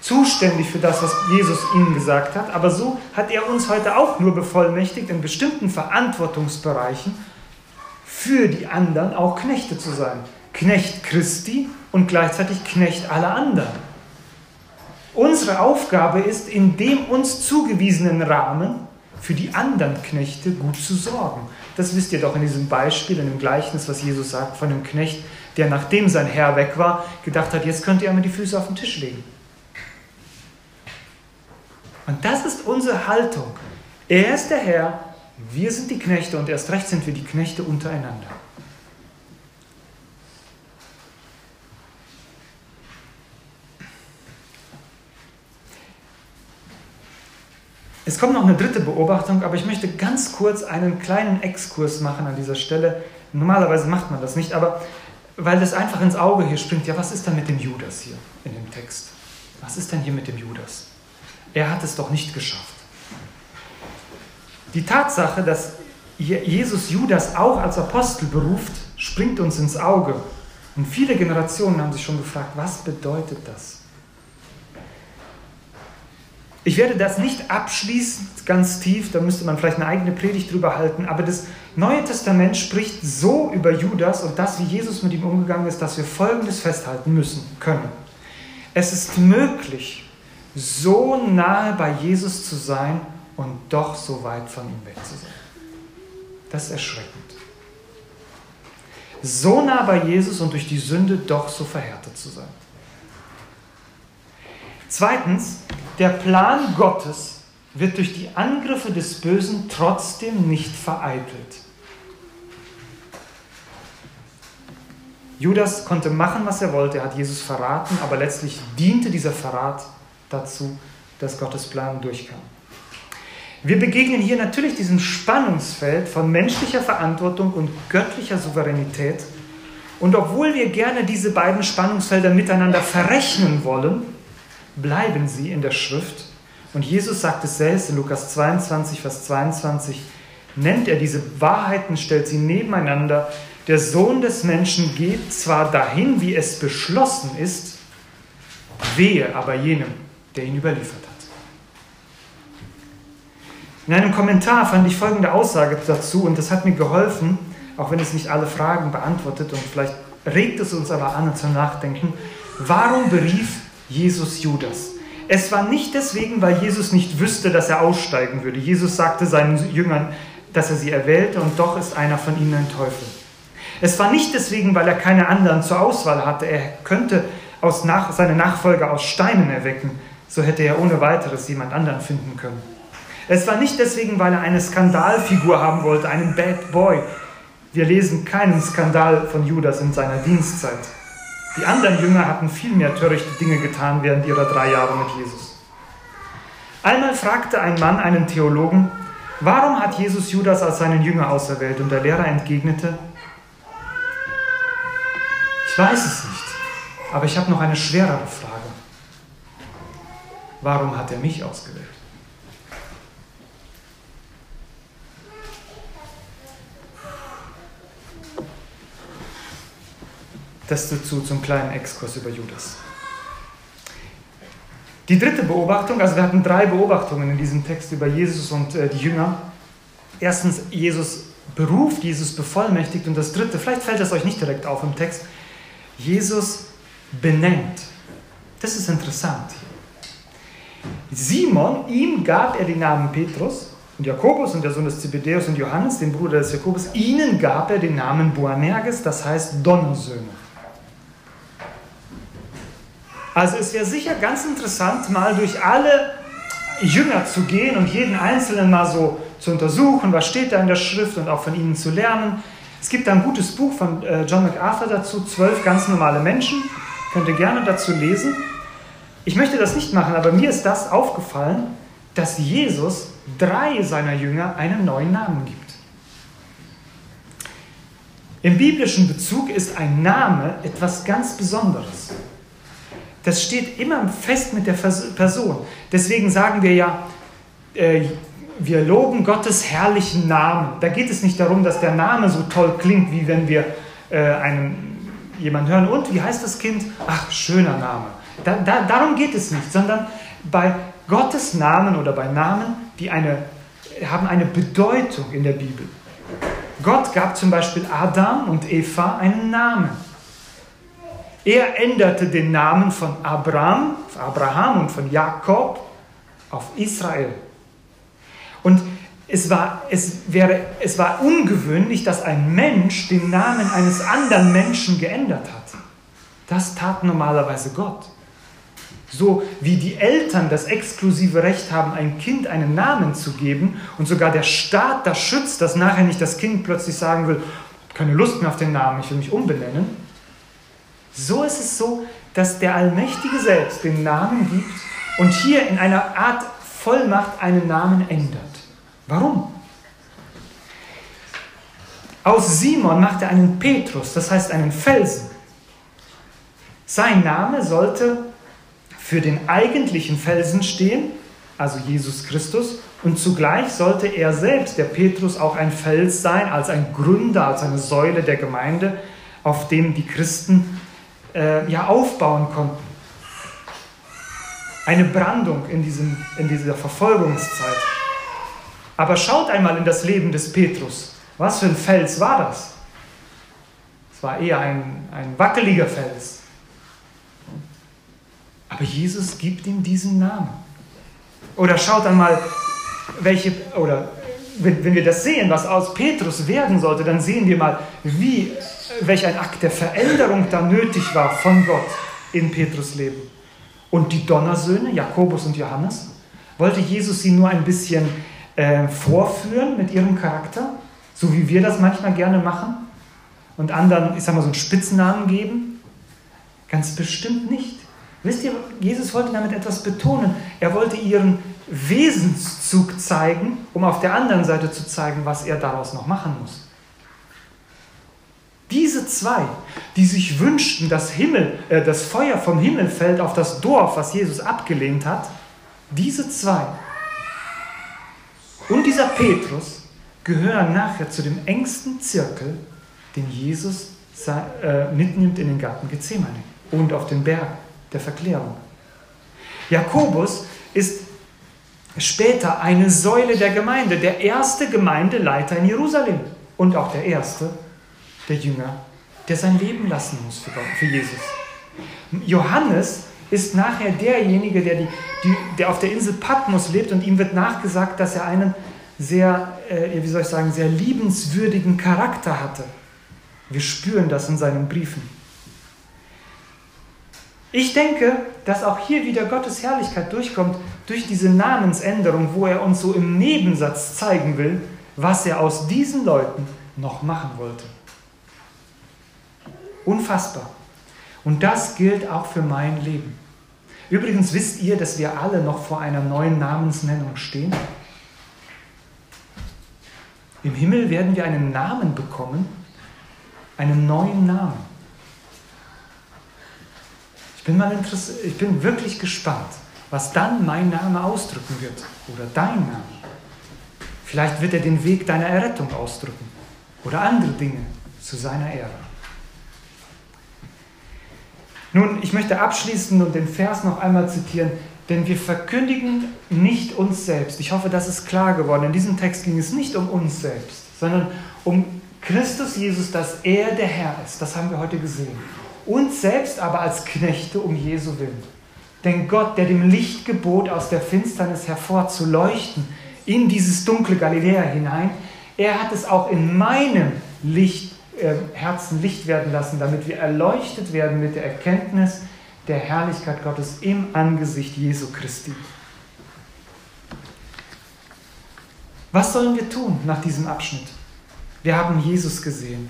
zuständig für das, was Jesus ihnen gesagt hat, aber so hat er uns heute auch nur bevollmächtigt, in bestimmten Verantwortungsbereichen für die anderen auch Knechte zu sein. Knecht Christi und gleichzeitig Knecht aller anderen. Unsere Aufgabe ist, in dem uns zugewiesenen Rahmen für die anderen Knechte gut zu sorgen. Das wisst ihr doch in diesem Beispiel, in dem Gleichnis, was Jesus sagt von dem Knecht, der nachdem sein Herr weg war, gedacht hat, jetzt könnt ihr mir die Füße auf den Tisch legen. Und das ist unsere Haltung. Er ist der Herr, wir sind die Knechte und erst recht sind wir die Knechte untereinander. Es kommt noch eine dritte Beobachtung, aber ich möchte ganz kurz einen kleinen Exkurs machen an dieser Stelle. Normalerweise macht man das nicht, aber weil das einfach ins Auge hier springt, ja, was ist denn mit dem Judas hier in dem Text? Was ist denn hier mit dem Judas? Er hat es doch nicht geschafft. Die Tatsache, dass Jesus Judas auch als Apostel beruft, springt uns ins Auge. Und viele Generationen haben sich schon gefragt, was bedeutet das? Ich werde das nicht abschließend ganz tief, da müsste man vielleicht eine eigene Predigt drüber halten, aber das Neue Testament spricht so über Judas und das, wie Jesus mit ihm umgegangen ist, dass wir Folgendes festhalten müssen können. Es ist möglich, so nahe bei Jesus zu sein und doch so weit von ihm weg zu sein. Das ist erschreckend. So nah bei Jesus und durch die Sünde doch so verhärtet zu sein. Zweitens, der Plan Gottes wird durch die Angriffe des Bösen trotzdem nicht vereitelt. Judas konnte machen, was er wollte, er hat Jesus verraten, aber letztlich diente dieser Verrat dazu, dass Gottes Plan durchkam. Wir begegnen hier natürlich diesem Spannungsfeld von menschlicher Verantwortung und göttlicher Souveränität. Und obwohl wir gerne diese beiden Spannungsfelder miteinander verrechnen wollen, bleiben sie in der Schrift. Und Jesus sagt es selbst in Lukas 22, Vers 22, nennt er diese Wahrheiten, stellt sie nebeneinander. Der Sohn des Menschen geht zwar dahin, wie es beschlossen ist, wehe aber jenem, der ihn überliefert hat. In einem Kommentar fand ich folgende Aussage dazu und das hat mir geholfen, auch wenn es nicht alle Fragen beantwortet und vielleicht regt es uns aber an zum Nachdenken. Warum berief Jesus Judas? Es war nicht deswegen, weil Jesus nicht wüsste, dass er aussteigen würde. Jesus sagte seinen Jüngern, dass er sie erwählte und doch ist einer von ihnen ein Teufel. Es war nicht deswegen, weil er keine anderen zur Auswahl hatte. Er könnte aus nach, seine Nachfolger aus Steinen erwecken so hätte er ohne weiteres jemand anderen finden können. Es war nicht deswegen, weil er eine Skandalfigur haben wollte, einen Bad Boy. Wir lesen keinen Skandal von Judas in seiner Dienstzeit. Die anderen Jünger hatten viel mehr törichte Dinge getan während ihrer drei Jahre mit Jesus. Einmal fragte ein Mann einen Theologen, warum hat Jesus Judas als seinen Jünger auserwählt? Und der Lehrer entgegnete, ich weiß es nicht, aber ich habe noch eine schwerere Frage. Warum hat er mich ausgewählt? Das dazu zum kleinen Exkurs über Judas. Die dritte Beobachtung, also wir hatten drei Beobachtungen in diesem Text über Jesus und äh, die Jünger. Erstens, Jesus beruft, Jesus bevollmächtigt und das dritte, vielleicht fällt es euch nicht direkt auf im Text, Jesus benennt. Das ist interessant. Simon, ihm gab er die Namen Petrus und Jakobus und der Sohn des Zebedäus und Johannes, den Bruder des Jakobus, ihnen gab er den Namen Boanerges, das heißt Donnersöhne. Also es wäre sicher ganz interessant, mal durch alle Jünger zu gehen und jeden Einzelnen mal so zu untersuchen, was steht da in der Schrift und auch von ihnen zu lernen. Es gibt ein gutes Buch von äh, John MacArthur dazu, zwölf ganz normale Menschen. Könnt ihr gerne dazu lesen. Ich möchte das nicht machen, aber mir ist das aufgefallen, dass Jesus drei seiner Jünger einen neuen Namen gibt. Im biblischen Bezug ist ein Name etwas ganz Besonderes. Das steht immer fest mit der Person. Deswegen sagen wir ja, äh, wir loben Gottes herrlichen Namen. Da geht es nicht darum, dass der Name so toll klingt, wie wenn wir äh, einen, jemanden hören. Und wie heißt das Kind? Ach, schöner Name. Da, da, darum geht es nicht, sondern bei Gottes Namen oder bei Namen, die eine, haben eine Bedeutung in der Bibel. Gott gab zum Beispiel Adam und Eva einen Namen. Er änderte den Namen von Abraham, Abraham und von Jakob auf Israel. Und es war, es, wäre, es war ungewöhnlich, dass ein Mensch den Namen eines anderen Menschen geändert hat. Das tat normalerweise Gott. So wie die Eltern das exklusive Recht haben, ein Kind einen Namen zu geben und sogar der Staat das schützt, dass nachher nicht das Kind plötzlich sagen will, keine Lust mehr auf den Namen, ich will mich umbenennen, so ist es so, dass der Allmächtige selbst den Namen gibt und hier in einer Art Vollmacht einen Namen ändert. Warum? Aus Simon macht er einen Petrus, das heißt einen Felsen. Sein Name sollte für den eigentlichen Felsen stehen, also Jesus Christus, und zugleich sollte er selbst, der Petrus, auch ein Fels sein, als ein Gründer, als eine Säule der Gemeinde, auf dem die Christen äh, ja, aufbauen konnten. Eine Brandung in, diesem, in dieser Verfolgungszeit. Aber schaut einmal in das Leben des Petrus. Was für ein Fels war das? Es war eher ein, ein wackeliger Fels. Aber Jesus gibt ihm diesen Namen. Oder schaut einmal, welche, oder wenn, wenn wir das sehen, was aus Petrus werden sollte, dann sehen wir mal, wie welch ein Akt der Veränderung da nötig war von Gott in Petrus Leben. Und die Donnersöhne, Jakobus und Johannes, wollte Jesus sie nur ein bisschen äh, vorführen mit ihrem Charakter, so wie wir das manchmal gerne machen, und anderen, ich sag mal, so einen Spitznamen geben? Ganz bestimmt nicht. Wisst ihr, Jesus wollte damit etwas betonen. Er wollte ihren Wesenszug zeigen, um auf der anderen Seite zu zeigen, was er daraus noch machen muss. Diese zwei, die sich wünschten, dass Himmel, äh, das Feuer vom Himmel fällt auf das Dorf, was Jesus abgelehnt hat, diese zwei und dieser Petrus gehören nachher zu dem engsten Zirkel, den Jesus äh, mitnimmt in den Garten Gethsemane und auf den Berg der Verklärung. Jakobus ist später eine Säule der Gemeinde, der erste Gemeindeleiter in Jerusalem und auch der erste der Jünger, der sein Leben lassen muss für, Gott, für Jesus. Johannes ist nachher derjenige, der, die, die, der auf der Insel Patmos lebt und ihm wird nachgesagt, dass er einen sehr, äh, wie soll ich sagen, sehr liebenswürdigen Charakter hatte. Wir spüren das in seinen Briefen. Ich denke, dass auch hier wieder Gottes Herrlichkeit durchkommt durch diese Namensänderung, wo er uns so im Nebensatz zeigen will, was er aus diesen Leuten noch machen wollte. Unfassbar. Und das gilt auch für mein Leben. Übrigens wisst ihr, dass wir alle noch vor einer neuen Namensnennung stehen? Im Himmel werden wir einen Namen bekommen, einen neuen Namen. Ich bin, mal ich bin wirklich gespannt, was dann mein Name ausdrücken wird oder dein Name. Vielleicht wird er den Weg deiner Errettung ausdrücken oder andere Dinge zu seiner Ehre. Nun, ich möchte abschließen und den Vers noch einmal zitieren, denn wir verkündigen nicht uns selbst. Ich hoffe, das ist klar geworden. In diesem Text ging es nicht um uns selbst, sondern um Christus Jesus, dass er der Herr ist. Das haben wir heute gesehen. Uns selbst aber als Knechte um Jesu Willen. Denn Gott, der dem Licht gebot, aus der Finsternis hervorzuleuchten, in dieses dunkle Galiläa hinein, er hat es auch in meinem Licht Herzen Licht werden lassen, damit wir erleuchtet werden mit der Erkenntnis der Herrlichkeit Gottes im Angesicht Jesu Christi. Was sollen wir tun nach diesem Abschnitt? Wir haben Jesus gesehen.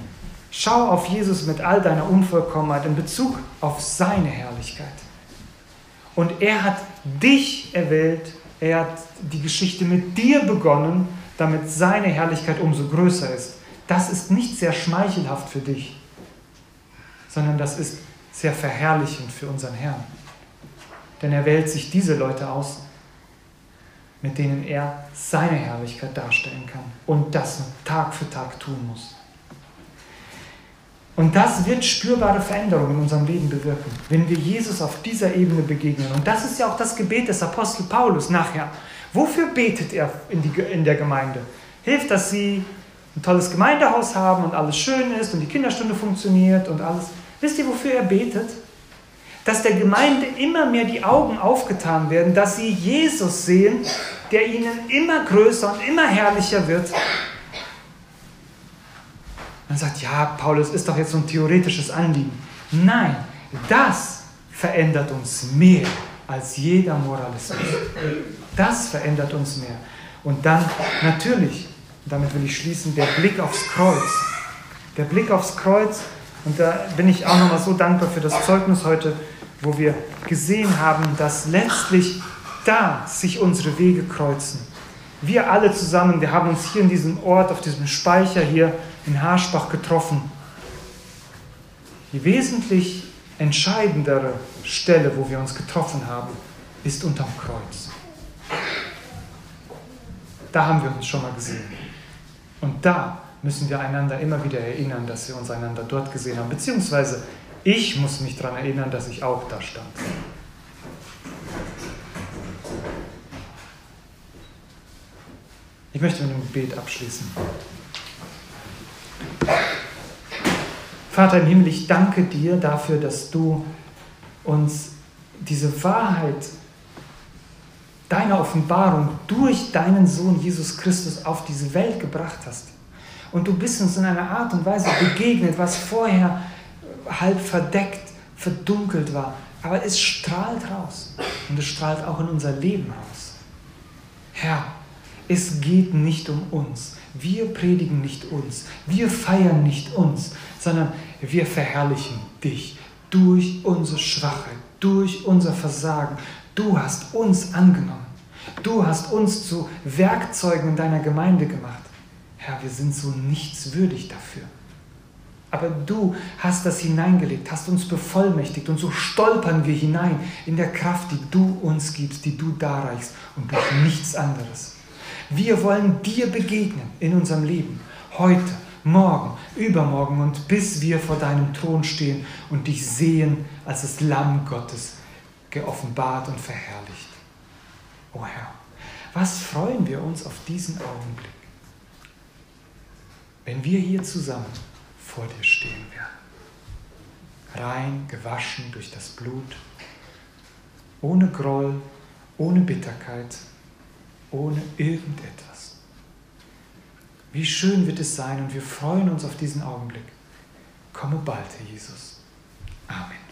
Schau auf Jesus mit all deiner Unvollkommenheit in Bezug auf seine Herrlichkeit. Und er hat dich erwählt, er hat die Geschichte mit dir begonnen, damit seine Herrlichkeit umso größer ist das ist nicht sehr schmeichelhaft für dich, sondern das ist sehr verherrlichend für unseren Herrn. Denn er wählt sich diese Leute aus, mit denen er seine Herrlichkeit darstellen kann und das Tag für Tag tun muss. Und das wird spürbare Veränderungen in unserem Leben bewirken, wenn wir Jesus auf dieser Ebene begegnen. Und das ist ja auch das Gebet des Apostel Paulus nachher. Wofür betet er in, die, in der Gemeinde? Hilft, dass sie ein tolles Gemeindehaus haben und alles schön ist und die Kinderstunde funktioniert und alles. Wisst ihr, wofür er betet? Dass der Gemeinde immer mehr die Augen aufgetan werden, dass sie Jesus sehen, der ihnen immer größer und immer herrlicher wird. Man sagt, ja, Paulus ist doch jetzt so ein theoretisches Anliegen. Nein, das verändert uns mehr als jeder Moralismus. Das verändert uns mehr. Und dann natürlich damit will ich schließen, der Blick aufs Kreuz. Der Blick aufs Kreuz. Und da bin ich auch nochmal so dankbar für das Zeugnis heute, wo wir gesehen haben, dass letztlich da sich unsere Wege kreuzen. Wir alle zusammen, wir haben uns hier in diesem Ort, auf diesem Speicher hier in Harschbach getroffen. Die wesentlich entscheidendere Stelle, wo wir uns getroffen haben, ist unterm Kreuz. Da haben wir uns schon mal gesehen. Und da müssen wir einander immer wieder erinnern, dass wir uns einander dort gesehen haben. Beziehungsweise ich muss mich daran erinnern, dass ich auch da stand. Ich möchte mit einem Gebet abschließen. Vater im Himmel, ich danke dir dafür, dass du uns diese Wahrheit deine Offenbarung durch deinen Sohn Jesus Christus auf diese Welt gebracht hast. Und du bist uns in einer Art und Weise begegnet, was vorher halb verdeckt, verdunkelt war. Aber es strahlt raus. Und es strahlt auch in unser Leben aus. Herr, es geht nicht um uns. Wir predigen nicht uns. Wir feiern nicht uns, sondern wir verherrlichen dich durch unsere Schwachheit, durch unser Versagen, Du hast uns angenommen. Du hast uns zu Werkzeugen in deiner Gemeinde gemacht. Herr, wir sind so nichtswürdig dafür. Aber du hast das hineingelegt, hast uns bevollmächtigt und so stolpern wir hinein in der Kraft, die du uns gibst, die du darreichst und durch nichts anderes. Wir wollen dir begegnen in unserem Leben, heute, morgen, übermorgen und bis wir vor deinem Thron stehen und dich sehen als das Lamm Gottes, geoffenbart und verherrlicht. O oh Herr, was freuen wir uns auf diesen Augenblick, wenn wir hier zusammen vor dir stehen werden. Rein, gewaschen durch das Blut, ohne Groll, ohne Bitterkeit, ohne irgendetwas. Wie schön wird es sein und wir freuen uns auf diesen Augenblick. Komme bald, Herr Jesus. Amen.